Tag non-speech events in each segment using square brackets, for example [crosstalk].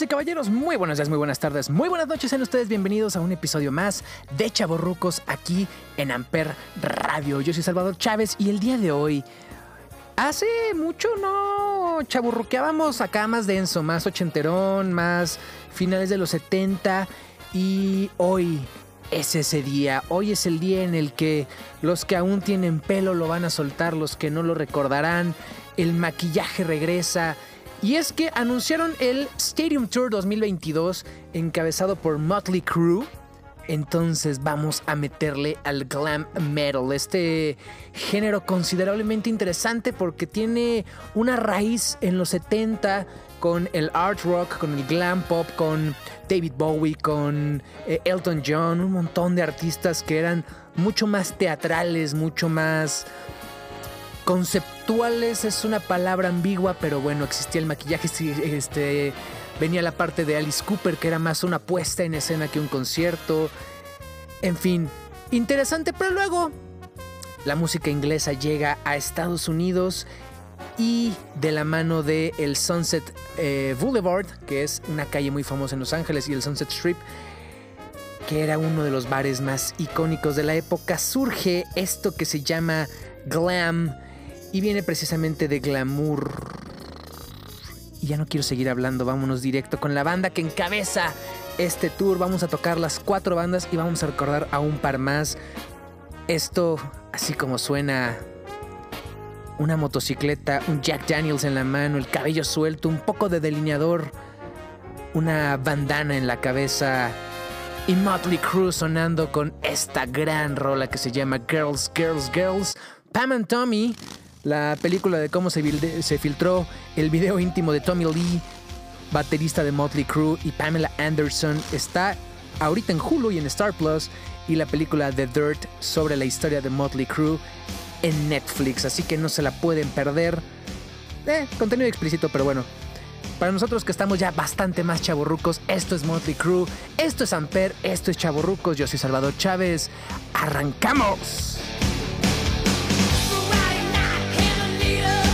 Y caballeros, muy buenos días, muy buenas tardes, muy buenas noches. Sean ustedes bienvenidos a un episodio más de Chaborrucos aquí en Amper Radio. Yo soy Salvador Chávez y el día de hoy, hace mucho no chaburruqueábamos acá más denso, más ochenterón, más finales de los 70 y hoy es ese día. Hoy es el día en el que los que aún tienen pelo lo van a soltar, los que no lo recordarán. El maquillaje regresa y es que anunciaron el Stadium Tour 2022 encabezado por Motley Crue. Entonces vamos a meterle al glam metal, este género considerablemente interesante porque tiene una raíz en los 70 con el art rock, con el glam pop, con David Bowie, con eh, Elton John, un montón de artistas que eran mucho más teatrales, mucho más conceptuales es una palabra ambigua, pero bueno, existía el maquillaje, este, venía la parte de Alice Cooper, que era más una puesta en escena que un concierto. En fin, interesante, pero luego la música inglesa llega a Estados Unidos y de la mano de el Sunset eh, Boulevard, que es una calle muy famosa en Los Ángeles, y el Sunset Strip, que era uno de los bares más icónicos de la época, surge esto que se llama glam y viene precisamente de glamour. Y ya no quiero seguir hablando, vámonos directo con la banda que encabeza este tour. Vamos a tocar las cuatro bandas y vamos a recordar a un par más. Esto, así como suena, una motocicleta, un Jack Daniels en la mano, el cabello suelto, un poco de delineador, una bandana en la cabeza y Motley Crue sonando con esta gran rola que se llama Girls, Girls, Girls. Pam and Tommy la película de cómo se, filtró el video íntimo de Tommy Lee, baterista de Motley Crue, y Pamela Anderson está ahorita en Hulu y en Star Plus, y la película The Dirt sobre la historia de Motley Crue en Netflix, así que no se la pueden perder. Eh, contenido explícito, pero bueno. Para nosotros que estamos ya bastante más chaborrucos, esto es Motley Crue, esto es Amper, esto es Chaborrucos, yo soy Salvador Chávez. ¡Arrancamos! Amper,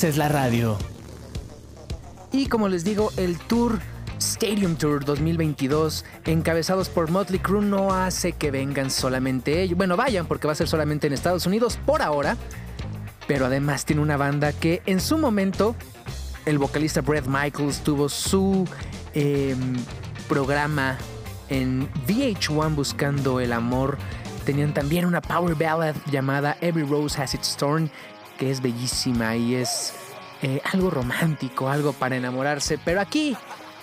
haces la radio. Y como les digo, el tour Stadium Tour 2022, encabezados por Motley Crue, no hace que vengan solamente ellos. Bueno, vayan porque va a ser solamente en Estados Unidos por ahora. Pero además tiene una banda que en su momento el vocalista Brett Michaels tuvo su em, programa en VH1 buscando el amor. Tenían también una power ballad llamada Every Rose Has Its Thorn, que es bellísima y es eh, algo romántico, algo para enamorarse. Pero aquí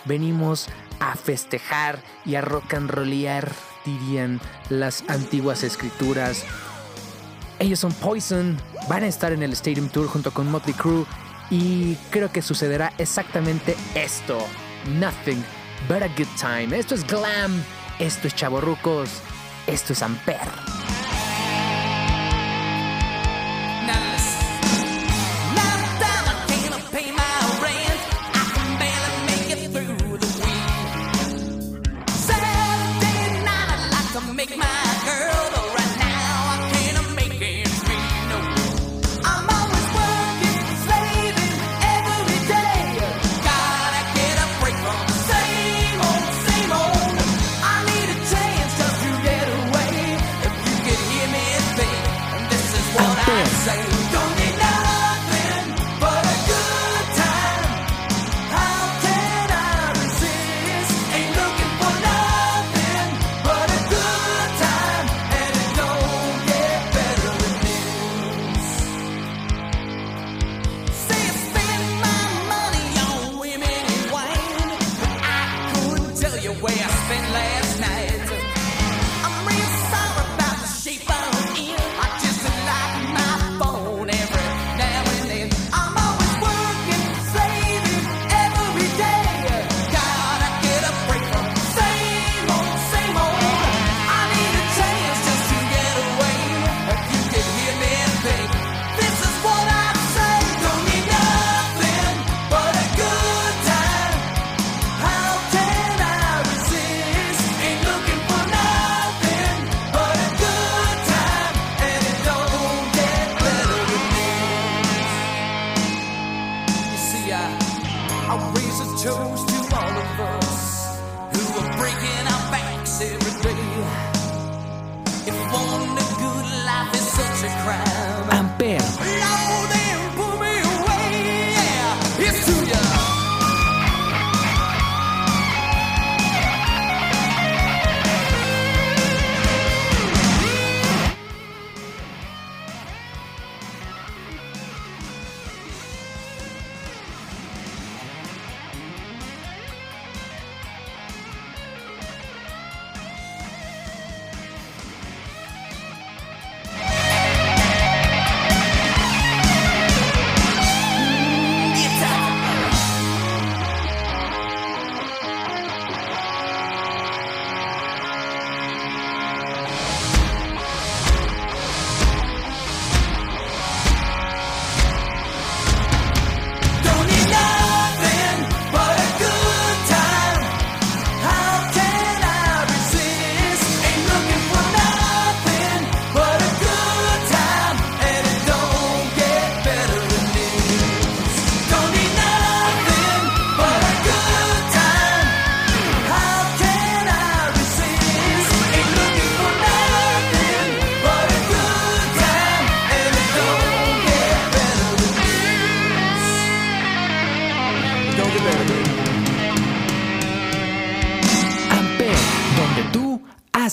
venimos a festejar y a rock and rollear, dirían las antiguas escrituras. Ellos son Poison, van a estar en el Stadium Tour junto con Motley Crue y creo que sucederá exactamente esto. Nothing but a good time. Esto es glam, esto es chaborrucos, esto es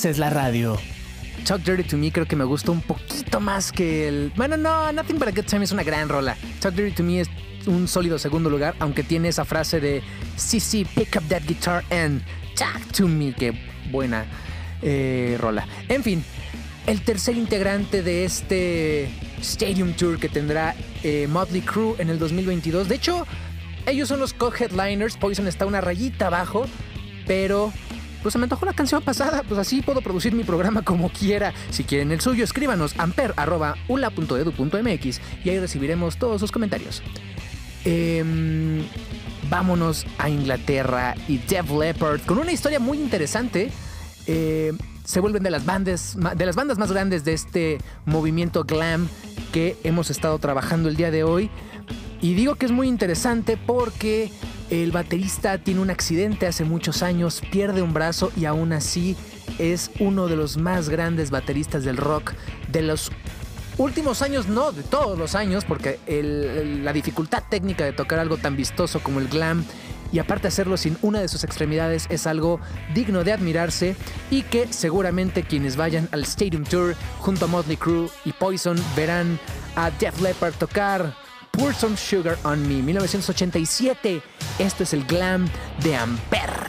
Es la radio. Talk Dirty to Me creo que me gusta un poquito más que el. Bueno, no, Nothing But a Good Time es una gran rola. Talk Dirty to Me es un sólido segundo lugar, aunque tiene esa frase de sí, sí, pick up that guitar and talk to me. Qué buena eh, rola. En fin, el tercer integrante de este Stadium Tour que tendrá eh, Motley Crue en el 2022. De hecho, ellos son los co-headliners. Poison está una rayita abajo, pero pues se me antojó la canción pasada, pues así puedo producir mi programa como quiera. Si quieren el suyo, escríbanos amper.ula.edu.mx y ahí recibiremos todos sus comentarios. Em, vámonos a Inglaterra y Def Leppard con una historia muy interesante. Eh, se vuelven de las, bandas, de las bandas más grandes de este movimiento glam que hemos estado trabajando el día de hoy. Y digo que es muy interesante porque el baterista tiene un accidente hace muchos años, pierde un brazo y aún así es uno de los más grandes bateristas del rock de los últimos años, no de todos los años, porque la dificultad técnica de tocar algo tan vistoso como el glam y aparte hacerlo sin una de sus extremidades es algo digno de admirarse y que seguramente quienes vayan al Stadium Tour junto a Motley Crue y Poison verán a Def Leppard tocar Pour Some Sugar on Me 1987. Esto es el glam de Ampere.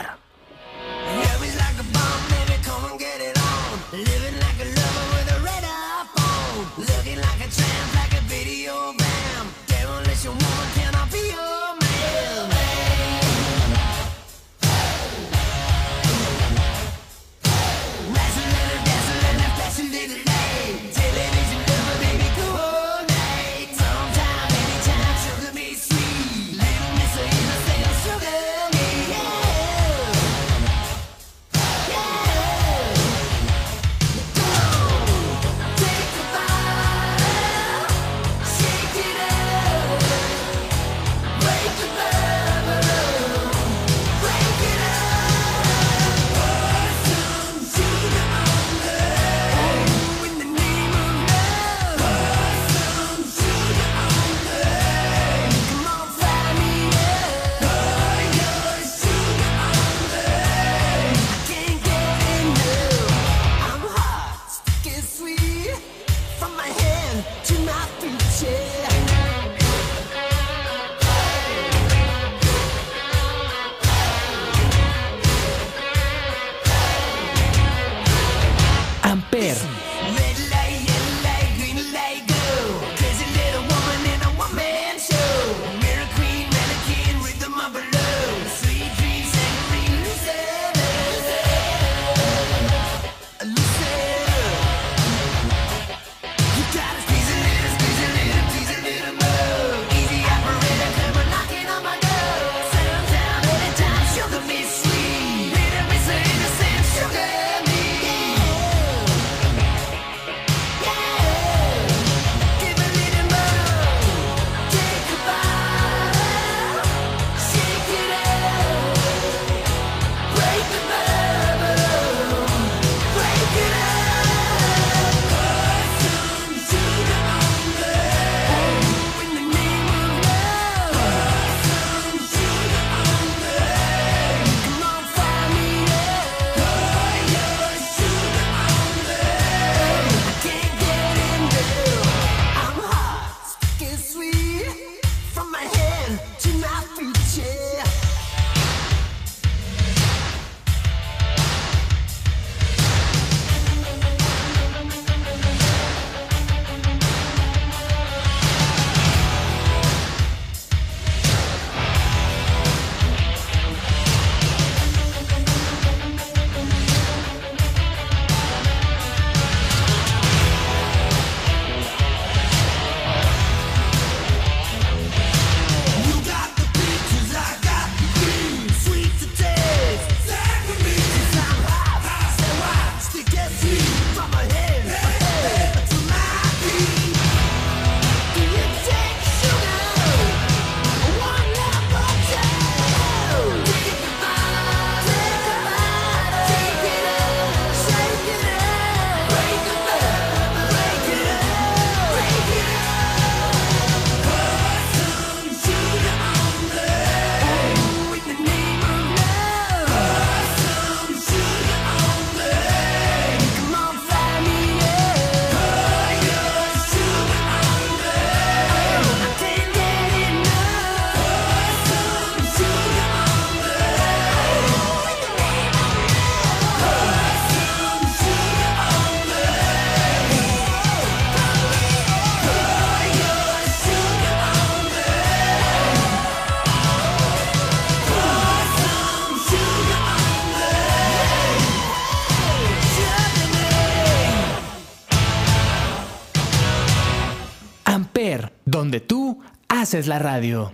Es la radio.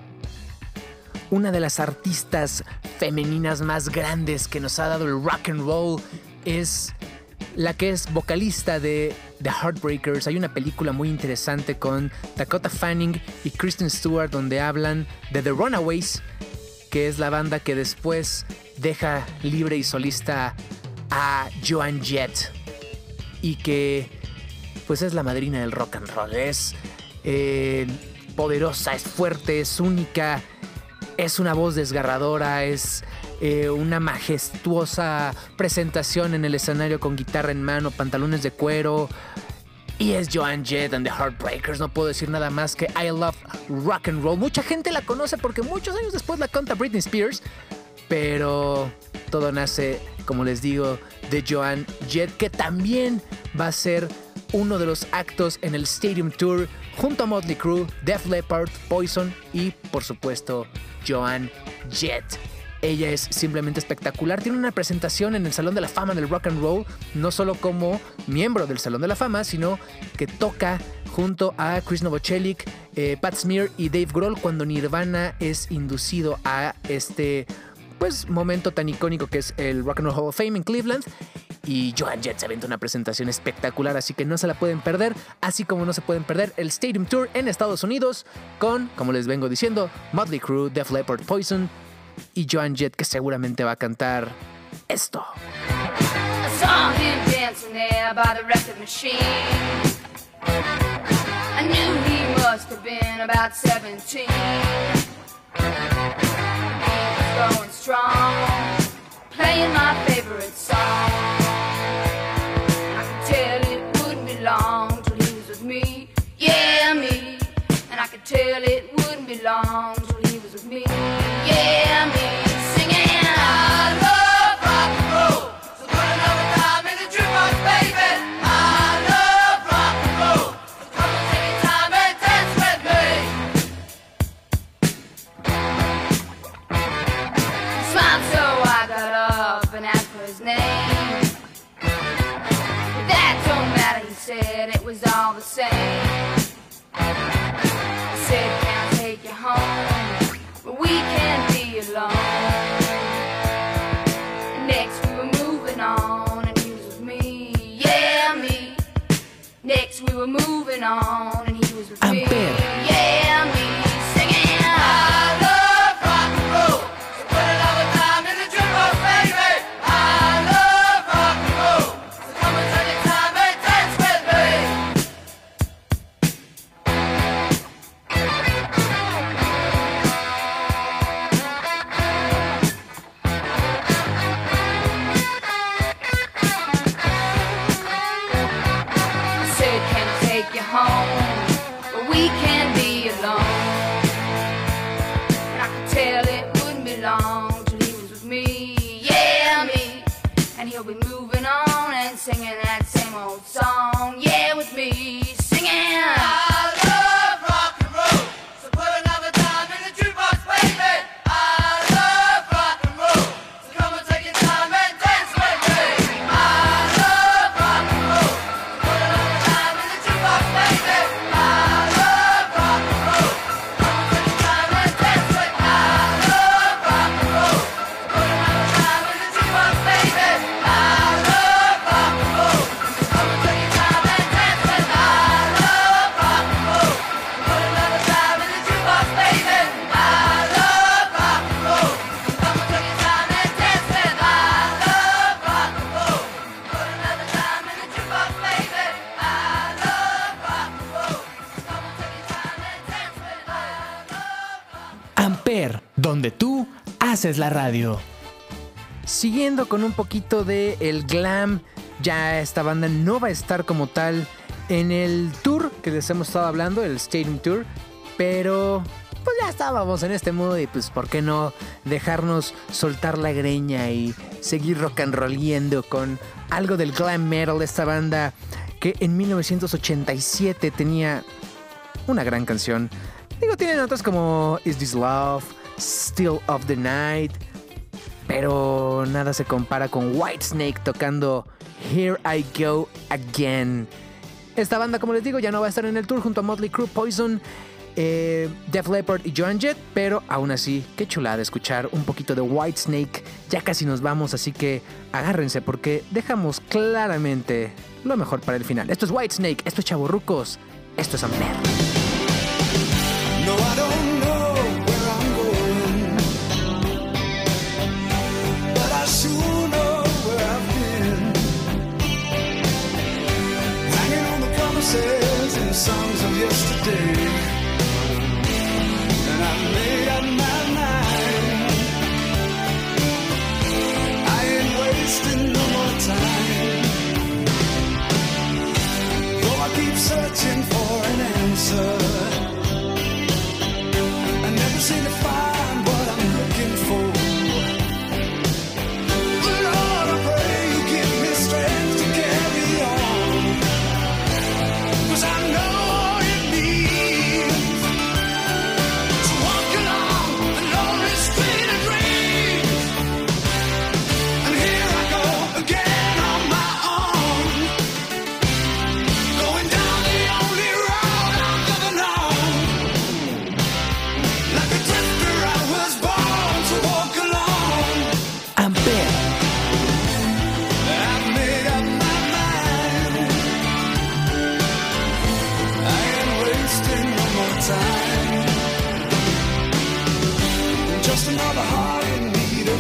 Una de las artistas femeninas más grandes que nos ha dado el rock and roll es la que es vocalista de The Heartbreakers. Hay una película muy interesante con Dakota Fanning y Kristen Stewart donde hablan de The Runaways, que es la banda que después deja libre y solista a Joan Jett y que pues es la madrina del rock and roll. Es eh, poderosa, es fuerte, es única, es una voz desgarradora, es eh, una majestuosa presentación en el escenario con guitarra en mano, pantalones de cuero. Y es Joan Jett and the Heartbreakers. No puedo decir nada más que I love rock and roll. Mucha gente la conoce porque muchos años después la canta Britney Spears. Pero todo nace, como les digo, de Joan Jett, que también va a ser uno de los actos en el Stadium Tour junto a Motley Crue, Def Leppard, Poison y, por supuesto, Joan Jett. Ella es simplemente espectacular. Tiene una presentación en el Salón de la Fama del Rock and Roll, no solo como miembro del Salón de la Fama, sino que toca junto a Chris Novoselic, eh, Pat Smear y Dave Grohl cuando Nirvana es inducido a este pues momento tan icónico que es el Rock and Roll Hall of Fame en Cleveland. Y Joan Jett se aventó una presentación espectacular, así que no se la pueden perder, así como no se pueden perder el Stadium Tour en Estados Unidos con, como les vengo diciendo, Motley Crue, Def Leppard, Poison y Joan Jett que seguramente va a cantar esto. I saw him dancing long till he was with me, yeah, me. Singing, I love rock and roll. So put another dime in the jukebox, baby. I love rock and roll. So come and dance with me. Smiled, so I got up and asked for his name. That don't matter, he said, it was all the same. We were moving on and he was with me, Ampere. yeah, that same old song, haces la radio. Siguiendo con un poquito de el glam, ya esta banda no va a estar como tal en el tour que les hemos estado hablando, el Stadium Tour, pero pues ya estábamos en este modo y pues por qué no dejarnos soltar la greña y seguir rock and rolliendo con algo del glam metal, esta banda que en 1987 tenía una gran canción. Digo, tienen otras como Is This Love, Still of the Night, pero nada se compara con Whitesnake tocando Here I Go Again. Esta banda, como les digo, ya no va a estar en el tour junto a Motley Crue, Poison eh, Def Leppard y Joan Jett, pero aún así, qué chulada escuchar un poquito de Whitesnake. Ya casi nos vamos, así que agárrense porque dejamos claramente lo mejor para el final. Esto es Whitesnake, esto es Chaborrucos, esto es Ampere. No, on the promises and songs of yesterday,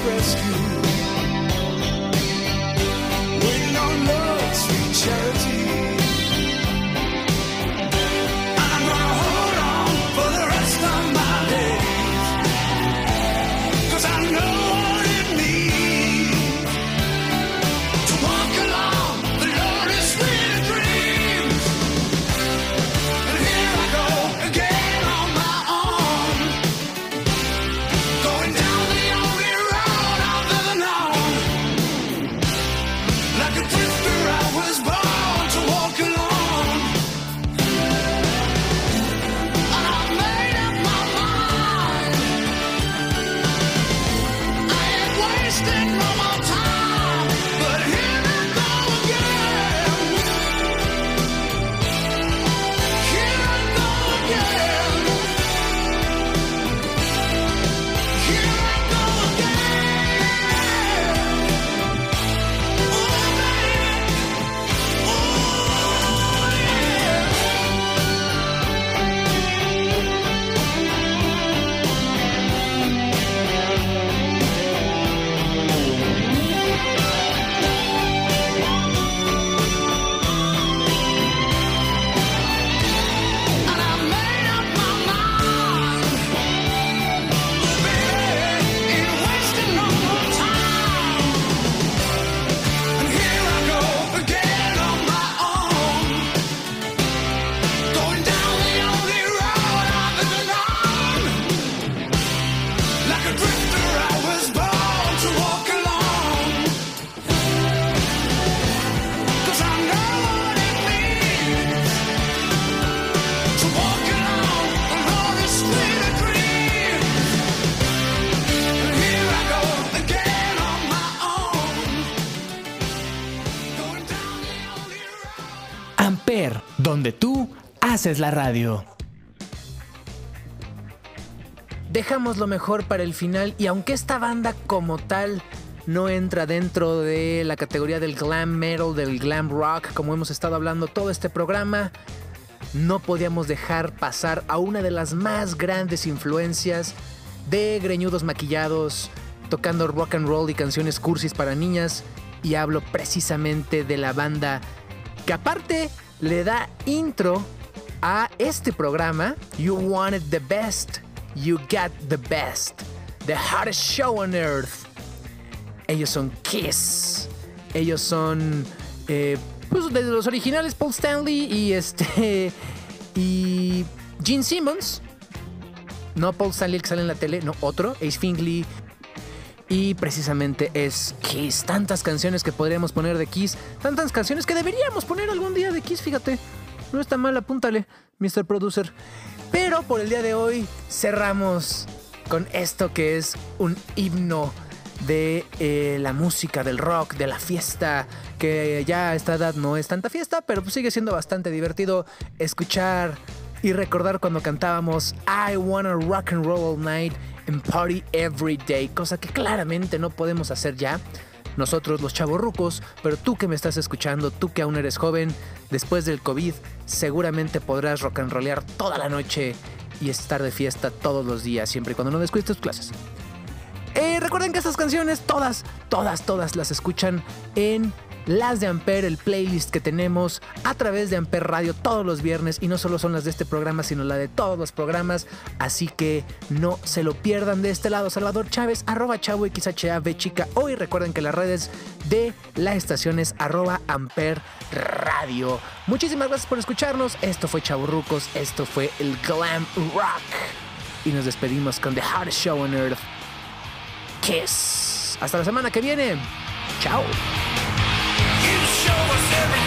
rescue. Donde tú haces la radio. Dejamos lo mejor para el final y aunque esta banda como tal no entra dentro de la categoría del glam metal, del glam rock, como hemos estado hablando todo este programa, no podíamos dejar pasar a una de las más grandes influencias de greñudos maquillados, tocando rock and roll y canciones cursis para niñas, y hablo precisamente de la banda que aparte le da intro a este programa, You Wanted the Best, You Got the Best, The Hottest Show on Earth. Ellos son Kiss. Ellos son eh, pues de los originales Paul Stanley y este [laughs] y Gene Simmons. No Paul Stanley el que sale en la tele, no otro, Ace Fingley. Y precisamente es Kiss. Tantas canciones que podríamos poner de Kiss. Tantas canciones que deberíamos poner algún día de Kiss, fíjate. No está mal, apúntale, Mr. Producer. Pero por el día de hoy cerramos con esto que es un himno de eh, la música, del rock, de la fiesta, que ya a esta edad no es tanta fiesta, pero pues sigue siendo bastante divertido escuchar y recordar cuando cantábamos I wanna rock and roll all night and party every day, cosa que claramente no podemos hacer ya. Nosotros los chavorrucos, pero tú que me estás escuchando, tú que aún eres joven, después del COVID seguramente podrás rock and rollear toda la noche y estar de fiesta todos los días, siempre y cuando no descuides tus clases. Eh, recuerden que estas canciones, todas, todas, todas las escuchan en las de Amper, el playlist que tenemos a través de Amper Radio todos los viernes. Y no solo son las de este programa, sino la de todos los programas. Así que no se lo pierdan de este lado. Salvador Chávez, arroba chavo XHAV chica. Hoy recuerden que las redes de la estación es arroba Amper Radio. Muchísimas gracias por escucharnos. Esto fue Chaburrucos, esto fue el Glam Rock. Y nos despedimos con The Hardest Show on Earth. Kiss. Hasta la semana que viene. Chao. Show us everything